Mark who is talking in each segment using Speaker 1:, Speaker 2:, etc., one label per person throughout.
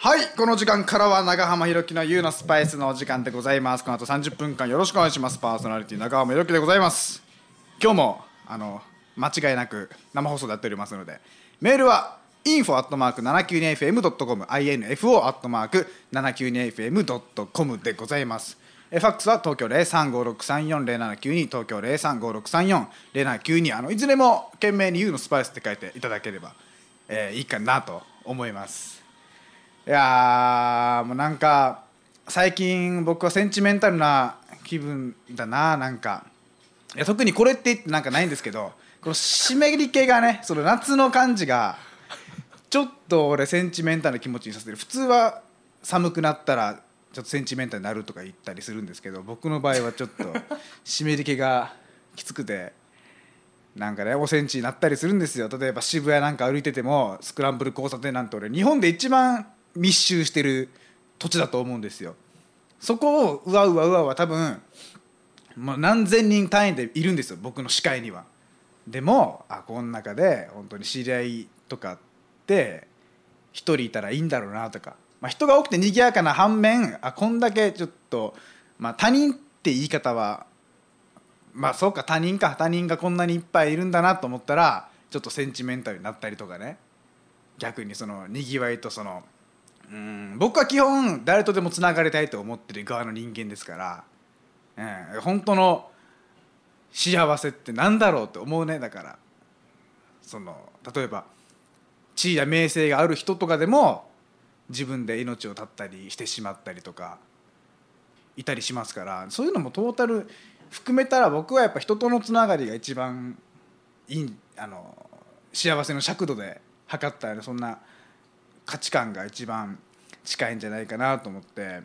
Speaker 1: はいこの時間からは長浜ひろきの U のスパイスのお時間でございます。この後30分間よろしくお願いします。パーソナリティ長浜ひろきでございます。今日もあの間違いなく生放送でやっておりますのでメールは info.792fm.com info.792fm.com でございます。えファックスは東京0356340792東京0356340792あのいずれも懸命に U のスパイスって書いていただければ、えーいいかなと思います。いやーもうなんか最近僕はセンチメンタルな気分だななんか。いや特にこれってなんかないんですけどこの湿り気がねその夏の感じがちょっと俺センチメンタルな気持ちにさせてる。普通は寒くなったらちょっとセンチメンタルになるとか言ったりするんですけど僕の場合はちょっと湿り気がきつくてなんかねおセンチになったりするんですよ。例えば渋谷なんか歩いててもスクランブル交差点なんて俺日本で一番密集してる土地だと思うんですよ。そこをうわうわうわうわ多分もう何千人単位でいるんですよ僕の視界には。でもあこの中で本当に知り合いとかって一人いたらいいんだろうなとか、まあ、人が多くて賑やかな反面あこんだけちょっと、まあ、他人って言い方はまあそうか他人か他人がこんなにいっぱいいるんだなと思ったらちょっとセンチメンタルになったりとかね。逆にそのにぎわいとそのうん。僕は基本誰とでもつながりたいと思ってる側の人間ですから、うん、本当の幸せってなんだろうって思うねだから。その例えば地位や名声がある人とかでも自分で命を絶ったりしてしまったりとかいたりしますからそういうのもトータル含めたら僕はやっぱ人とのつながりが一番いいあの幸せの尺度で測ったらそんな価値観が一番近いんじゃないかなと思って。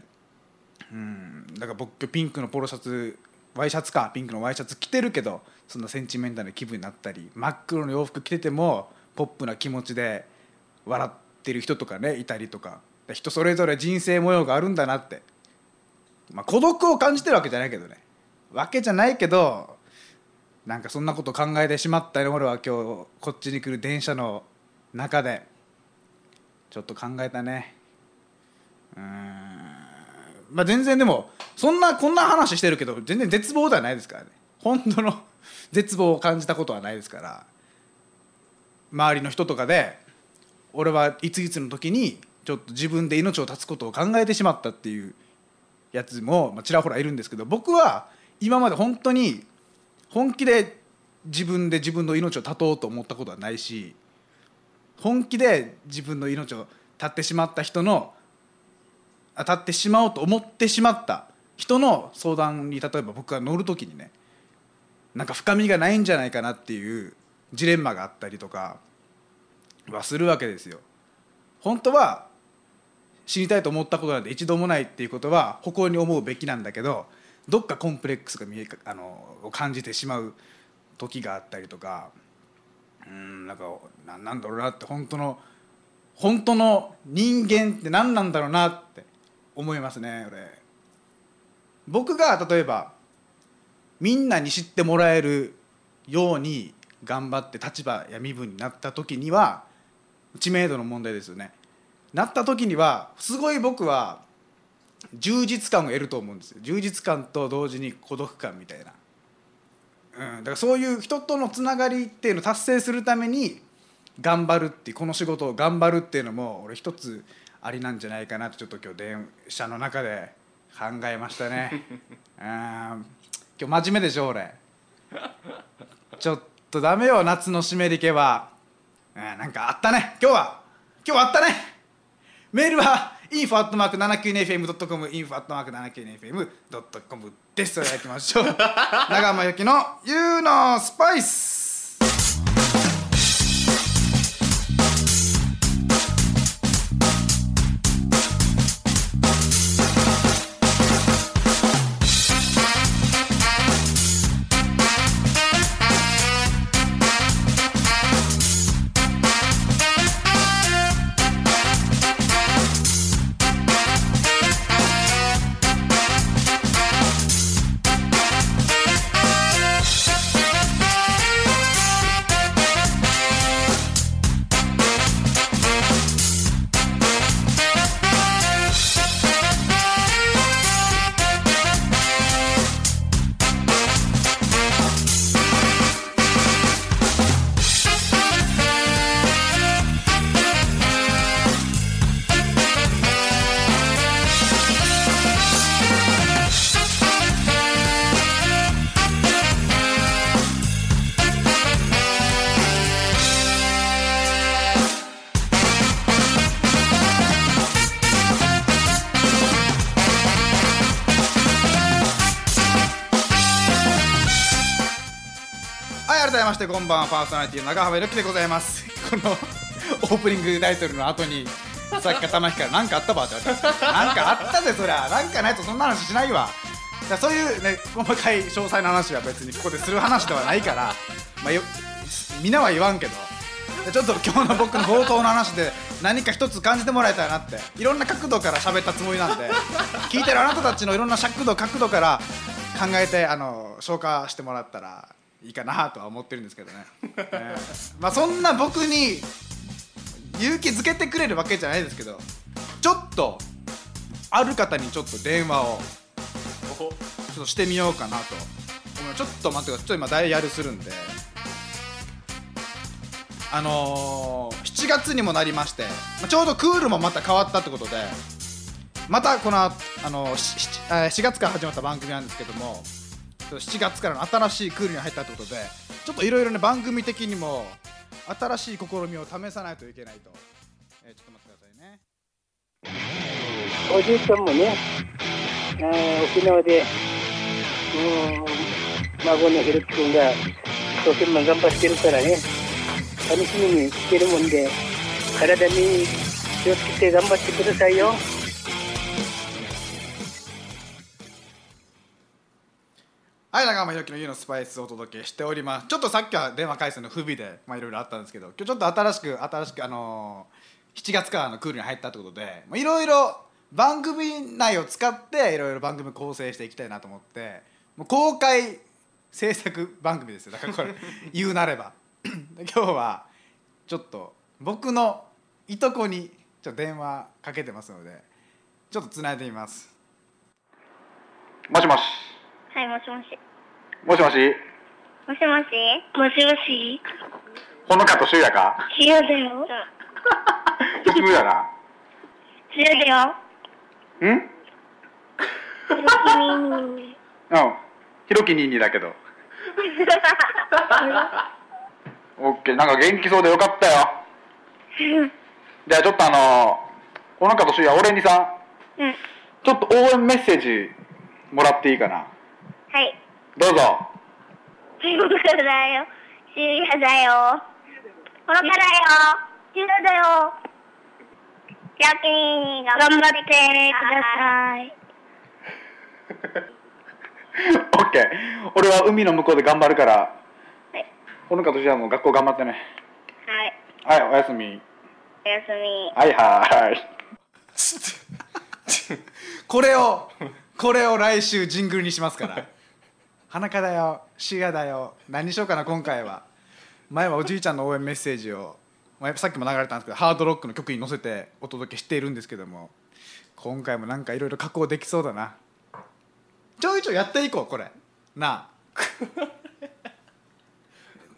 Speaker 1: うん。だから僕ピンクのポロシャツワイシャツか。ピンクのワイシャツ着てるけどそんなセンチメンタルな気分になったり真っ黒の洋服着ててもポップな気持ちで笑ってる人とかねいたりとか。人それぞれ人生模様があるんだなって、まあ、孤独を感じてるわけじゃないけどね。わけじゃないけどなんかそんなこと考えてしまったよ。俺は今日こっちに来る電車の中で。ちょっと考えたね。うん。まあ全然でもそんなこんな話してるけど全然絶望ではないですからね。本当の 絶望を感じたことはないですから。周りの人とかで俺はいついつの時にちょっと自分で命を絶つことを考えてしまったっていうやつも、ちらほらいるんですけど僕は今まで本当に本気で自分で自分の命を絶とうと思ったことはないし本気で自分の命を絶ってしまった人のあ絶ってしまおうと思ってしまった人の相談に例えば僕が乗る時にねなんか深みがないんじゃないかなっていうジレンマがあったりとかはするわけですよ。本当は死にたいと思ったことなんて一度もないっていうことは誇りに思うべきなんだけどどっかコンプレックスが見えあの感じてしまう時があったりとかうんなんかななんだろうなって本当の本当の人間って何なんだろうなって思いますね俺。僕が例えばみんなに知ってもらえるように頑張って立場や身分になった時には知名度の問題ですよね。なった時にはすごい僕は充実感を得ると思うんですよ。充実感と同時に孤独感みたいな、うん、だからそういう人とのつながりっていうのを達成するために頑張るってこの仕事を頑張るっていうのも俺一つありなんじゃないかなとちょっと今日電車の中で考えましたね。うん。今日真面目でしょ俺。ちょっとダメよ夏の湿り気は、うん、なんかあったね。今日は。今日はあったね。メールは info.792fm.com info.792fm.com です。それでは行きましょう。長山由紀の「You のスパイス」してこんばんはパーソナリティの長濱ゆきでございます。この オープニングタイトルの後にさっき玉木から何かあったばって言われたなんかあったぜそりゃ。なんかないとそんな話しないわ。だそういうね細かい詳細な話は別にここでする話ではないからまあよみんなは言わんけど。ちょっと今日の僕の冒頭の話で何か一つ感じてもらえたらなって。いろんな角度から喋ったつもりなんで聞いてるあなたたちのいろんな尺度角度から考えてあの消化してもらったらいいかなとは思ってるんですけどね、えーまあそんな僕に勇気づけてくれるわけじゃないですけどちょっとある方にちょっと電話をちょっとしてみようかなと。ちょっと待ってください。ちょっと今ダイヤルするんで。あのー、7月にもなりましてまあちょうどクールもまた変わったってことでまたこの、あのーししえー4月から始まった番組なんですけども7月からの新しいクールに入ったってことでちょっといろいろね番組的にも新しい試みを試さないといけないと、えーちょっと待ってくださいね。
Speaker 2: おじいちゃんもね、あ沖縄で、うん、孫のひろき君が一生懸命頑張ってるからね、楽しみにしてるもんで、体に気をつけて頑張ってくださいよ。
Speaker 1: はい、中間ひろきの家のスパイスをお届けしております。ちょっとさっきは電話回線の不備で、まあいろいろあったんですけど、今日ちょっと新しく、新しく、あのー、7月からのクールに入ったってことで、まあいろいろ番組内を使って、いろいろ番組構成していきたいなと思って、もう公開制作番組ですよ。だからこれ、言うなれば。今日は、ちょっと僕のいとこに、ちょっと電話かけてますので、ちょっとつないでみます。もしもし。
Speaker 3: はい、もしもし。
Speaker 1: もしもし？
Speaker 3: もしもし？もしもし？
Speaker 1: ほのかとしゅうやか？
Speaker 3: しようだよ。
Speaker 1: どっちもやな。
Speaker 3: しようだよ。
Speaker 1: ん？
Speaker 3: 君
Speaker 1: うん。ひろきにんにだけど。オッケー。なんか元気そうでよかったよ。じゃあちょっとあのほのかとしゅうや、俺にさ、
Speaker 3: うん。
Speaker 1: ちょっと応援メッセージもらっていいかな？
Speaker 3: はい。
Speaker 1: どうぞ。
Speaker 3: しようだよ。しようだよ。ほらからよ。しようだよ。じゃあ君頑張ってください。
Speaker 1: オッケー。俺は海の向こうで頑張るから、
Speaker 3: はい。
Speaker 1: ほのかとしゅうやも学校頑張ってね。
Speaker 3: はい。
Speaker 1: はい、おやすみ。
Speaker 3: おやすみ。
Speaker 1: はいはい。これをこれを来週ジングルにしますから花香だよシガだよ何にしようかな今回は。前はおじいちゃんの応援メッセージをまあさっきも流れたんですけどハードロックの曲に乗せてお届けしているんですけども今回もなんかいろいろ加工できそうだな。ちょいちょいやっていこうこれ。なあ。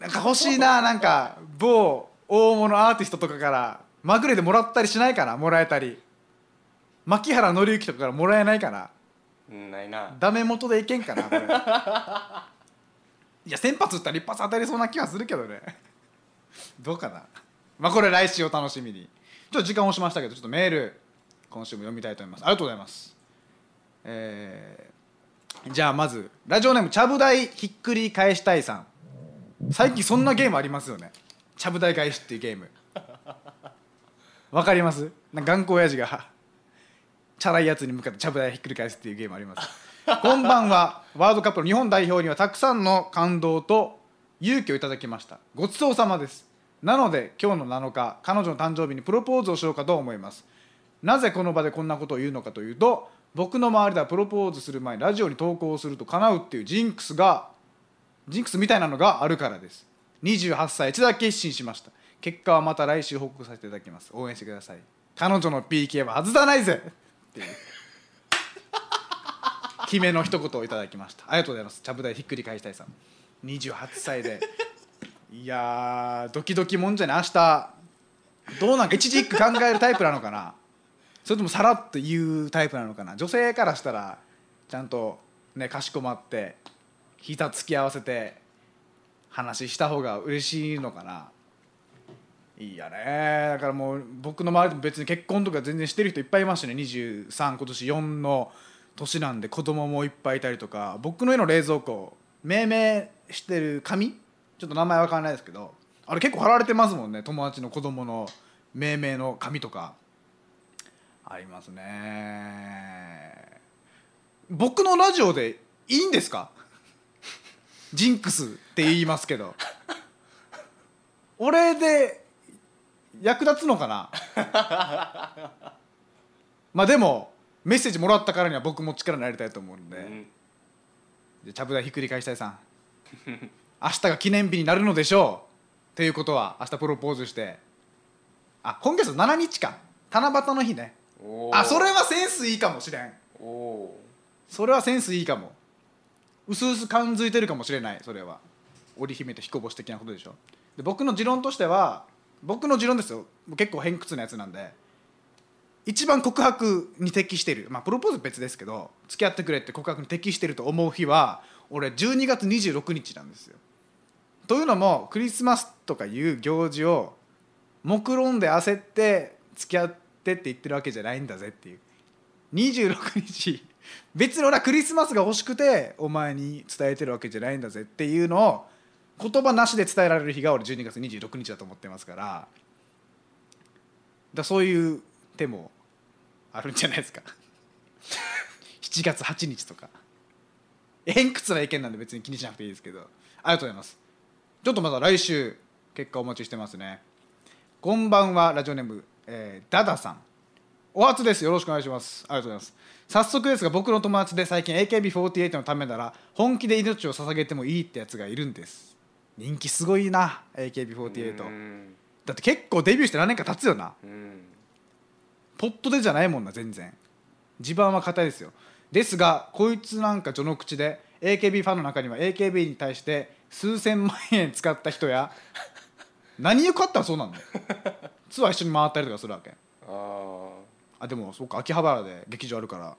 Speaker 1: なんか欲しいななんか某大物アーティストとかからまぐれでもらったりしないかなもらえたり。牧原紀之とかからもらえないかな。
Speaker 4: ないな。
Speaker 1: ダメ元でいけんかないや先発打ったら一発当たりそうな気がするけどね。どうかな。まあこれ来週お楽しみに。ちょっと時間押しましたけどちょっとメール今週も読みたいと思います。ありがとうございます。えーじゃあまずラジオネームちゃぶ台ひっくり返したいさん。最近そんなゲームありますよね。ちゃぶ台返しっていうゲーム。わかります？なんか頑固親父が。チャラいやつに向かってちゃぶ台ひっくり返すっていうゲームあります。こんばんはワールドカップの日本代表にはたくさんの感動と勇気をいただきました。ごちそうさまです。なので今日の7日彼女の誕生日にプロポーズをしようかと思います。なぜこの場でこんなことを言うのかというと僕の周りではプロポーズする前にラジオに投稿すると叶うっていうジンクスがジンクスみたいなのがあるからです。28歳一度だけ決心しました。結果はまた来週報告させていただきます。応援してください。彼女の PK は外さないぜ。っていう。決めの一言をいただきました。ありがとうございます。ちゃぶ台ひっくり返したいさん。28歳で。いやードキドキもんじゃね明日どうなんか一時一句考えるタイプなのかな。それともさらっと言うタイプなのかな。女性からしたらちゃんとねかしこまって膝突き合わせて話した方が嬉しいのかな。いいやね。だからもう僕の周りでも別に結婚とか全然してる人いっぱいいますしね。23今年4の年なんで子供もいっぱいいたりとか。僕の家の冷蔵庫命名してる紙？ちょっと名前わからないですけど。あれ結構貼られてますもんね。友達の子供の命名の紙とか。ありますね。僕のラジオでいいんですか？ジンクスって言いますけど。俺で役立つのかな？まあでもメッセージもらったからには僕も力になりたいと思うんで、
Speaker 4: うん。
Speaker 1: じゃあちゃぶ台ひっくり返したいさん。明日が記念日になるのでしょう。っていうことは明日プロポーズして。あ今月7日か。七夕の日ね。あそれはセンスいいかもしれん。それはセンスいいかも。うすうす感づいてるかもしれないそれは。織姫と彦星的なことでしょ。で僕の持論としては僕の持論ですよ。結構偏屈なやつなんで。一番告白に適してる。まあプロポーズ別ですけど付き合ってくれって告白に適してると思う日は俺12月26日なんですよ。というのもクリスマスとかいう行事を目論んで焦って付き合ってって言ってるわけじゃないんだぜっていう。26日別に俺はクリスマスが欲しくてお前に伝えてるわけじゃないんだぜっていうのを言葉なしで伝えられる日が俺12月26日だと思ってますから。だそういう手もあるんじゃないですか。7月8日とか。偏屈な意見なんで別に気にしなくていいですけど。ありがとうございます。ちょっとまだ来週結果お待ちしてますね。こんばんはラジオネーム、えーダダさん。お初です。よろしくお願いします。ありがとうございます。早速ですが僕の友達で最近 AKB48 のためなら本気で命を捧げてもいいってやつがいるんです。人気すごいな AKB48
Speaker 4: うん。
Speaker 1: だって結構デビューして何年か経つよな。
Speaker 4: うん。
Speaker 1: ポットでじゃないもんな全然。地盤は硬いですよ。ですがこいつなんか序の口で AKB ファンの中には AKB に対して数千万円使った人や 何を買ったらそうなんだよ。ツアー一緒に回ったりとかするわけ。
Speaker 4: ああ
Speaker 1: あでもそうか秋葉原で劇場あるから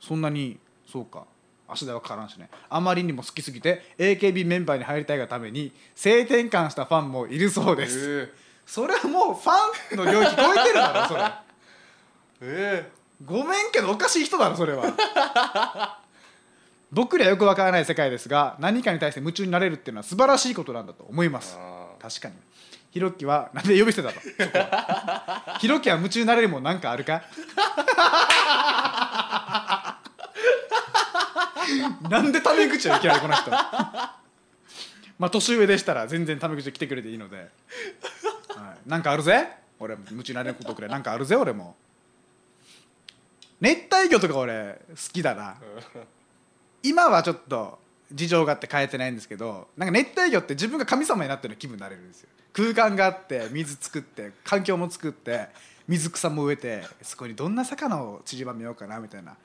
Speaker 1: そんなにそうか足代はかからんしね。あまりにも好きすぎて AKB メンバーに入りたいがために性転換したファンもいるそうです、
Speaker 4: え
Speaker 1: それはもうファンの領域超えてるだろそれ。
Speaker 4: え
Speaker 1: ごめんけどおかしい人だろそれは。僕にはよくわからない世界ですが何かに対して夢中になれるっていうのは素晴らしいことなんだと思います。確かに。ひろきはなんで呼び捨てたの？そこは。ひろきは夢中になれるもんなんかあるか？なんでタメ口をいきなりこの人。まあ年上でしたら全然タメ口で来てくれていいので、はい、なんかあるぜ？俺も夢中になれることくらいなんかあるぜ？俺も。熱帯魚とか俺好きだな。今はちょっと事情があって変えてないんですけどなんか熱帯魚って自分が神様になってる気分になれるんですよ。空間があって水作って環境も作って水草も植えてそこにどんな魚を散りばめようかなみたいな。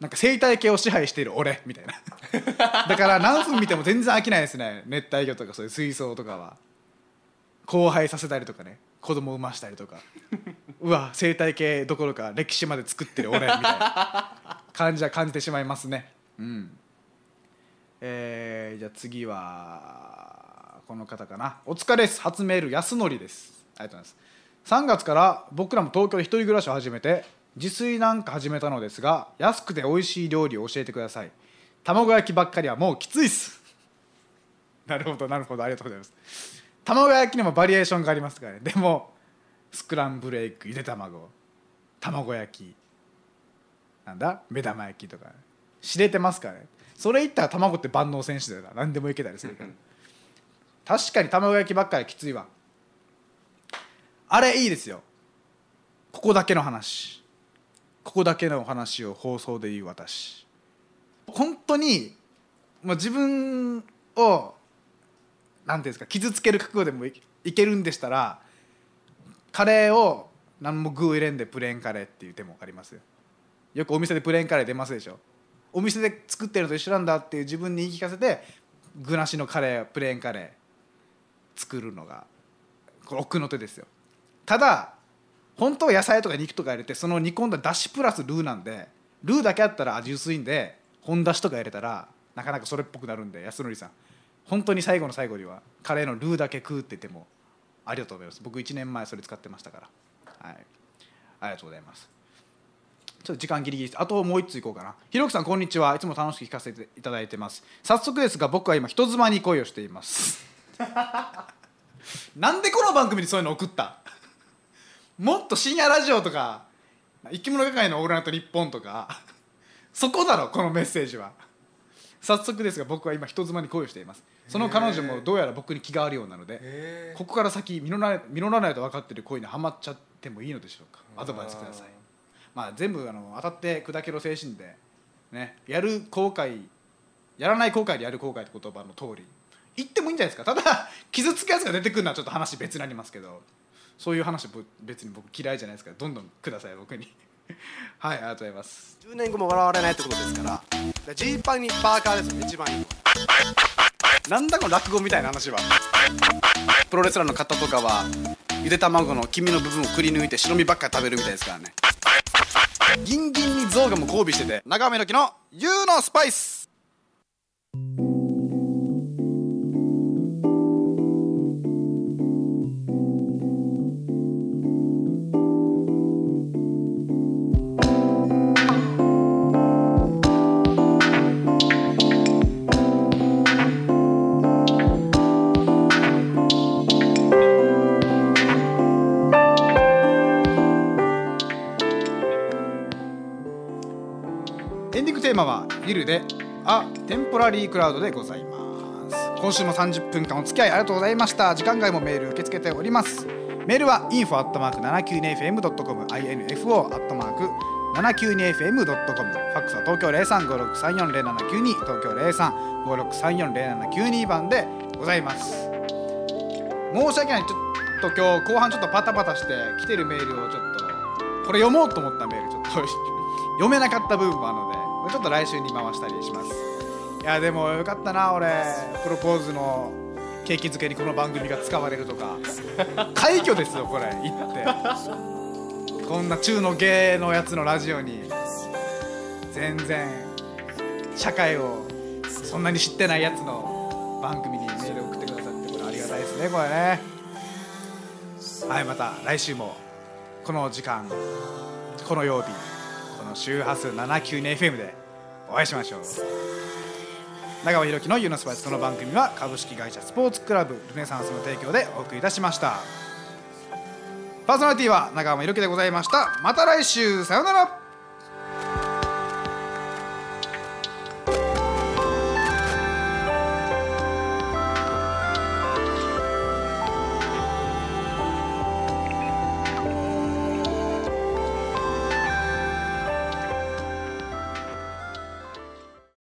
Speaker 1: なんか生態系を支配している俺みたいな。だから何分見ても全然飽きないですね。熱帯魚とかそういう水槽とかは。交配させたりとかね。子供を産ましたりとか。うわ生態系どころか歴史まで作ってる俺みたいな。感じは感じてしまいますね。うん。えー、じゃあ次はこの方かな。お疲れです。初メール安則です。ありがとうございます。3月から僕らも東京で一人暮らしを始めて自炊なんか始めたのですが安くて美味しい料理を教えてください。卵焼きばっかりはもうきついっす。なるほどなるほど。ありがとうございます。卵焼きにもバリエーションがありますからね。でもスクランブルエッグゆで卵。卵焼き。なんだ？目玉焼きとか。知れてますからね。それ言ったら卵って万能選手だよな何でもいけたりするから。確かに卵焼きばっかりはきついわ。あれいいですよ。ここだけの話。ここだけの話を放送で言う私。本当にもう自分をなんていうんですか傷つける覚悟でもいけるんでしたらカレーを何も具を入れんでプレーンカレーっていう手もありますよ。よくお店でプレーンカレー出ますでしょ。お店で作ってるのと一緒なんだっていう自分に言い聞かせて具なしのカレープレーンカレー作るのがこれ奥の手ですよ。ただ本当は野菜とか肉とか入れてその煮込んだだしプラスルーなんでルーだけあったら味薄いんで本だしとか入れたらなかなかそれっぽくなるんで安則さん。本当に最後の最後にはカレーのルーだけ食うって言ってもありがとうございます。僕1年前それ使ってましたから。はい。ありがとうございます。ちょっと時間ギリギリです。あともう一ついこうかな。ひろきさんこんにちは。いつも楽しく聞かせていただいてます。早速ですが僕は今人妻に恋をしています。なんでこの番組にそういうの送った？もっと深夜ラジオとか生き物係の「オールナイトニッポン」とかそこだろこのメッセージは。早速ですが僕は今人妻に恋をしています。その彼女もどうやら僕に気があるようなので
Speaker 4: へ
Speaker 1: ここから先実らない実らないと分かっている恋にはまっちゃってもいいのでしょうか。アドバイスください。まあ全部あの当たって砕けろ精神でねやる後悔やらない後悔でやる後悔って言葉の通り言ってもいいんじゃないですか。ただ傷つくやつが出てくるのはちょっと話別になりますけどそういう話ぼ別に僕嫌いじゃないですからどんどんください僕に。はいありがとうございます。
Speaker 5: 10年後も笑われないってことですから。ジーパンにパーカーですよね一番いいのは。
Speaker 1: なんだこの落語みたいな話は。プロレスラーの方とかはゆで卵の黄身の部分をくり抜いて白身ばっかり食べるみたいですからね。ギンギンに象がも交尾してて長めの木の U のスパイステーマはゆるで「あテンポラリークラウド」でございます。今週も30分間お付き合いありがとうございました。時間外もメール受け付けております。メールは info.792fm.com info.792fm.com ファックスは東京0356340792東京0356340792番でございます。申し訳ない。ちょっと今日後半ちょっとパタパタして来てるメールをちょっとこれ読もうと思ったメールちょっと 読めなかった部分もあるのでちょっと来週に回したりします。いやでもよかったな俺。プロポーズの景気づけにこの番組が使われるとか。快挙ですよこれ。言って。こんな中の芸のやつのラジオに。全然社会をそんなに知ってないやつの番組にメール送ってくださってこれありがたいですねこれね。はいまた来週もこの時間この曜日。この周波数 792FM でお会いしましょう。長尾弘樹のユーノスパイス。この番組は株式会社スポーツクラブルネサンスの提供でお送りいたしました。パーソナリティは長尾弘樹でございました。また来週。さようなら。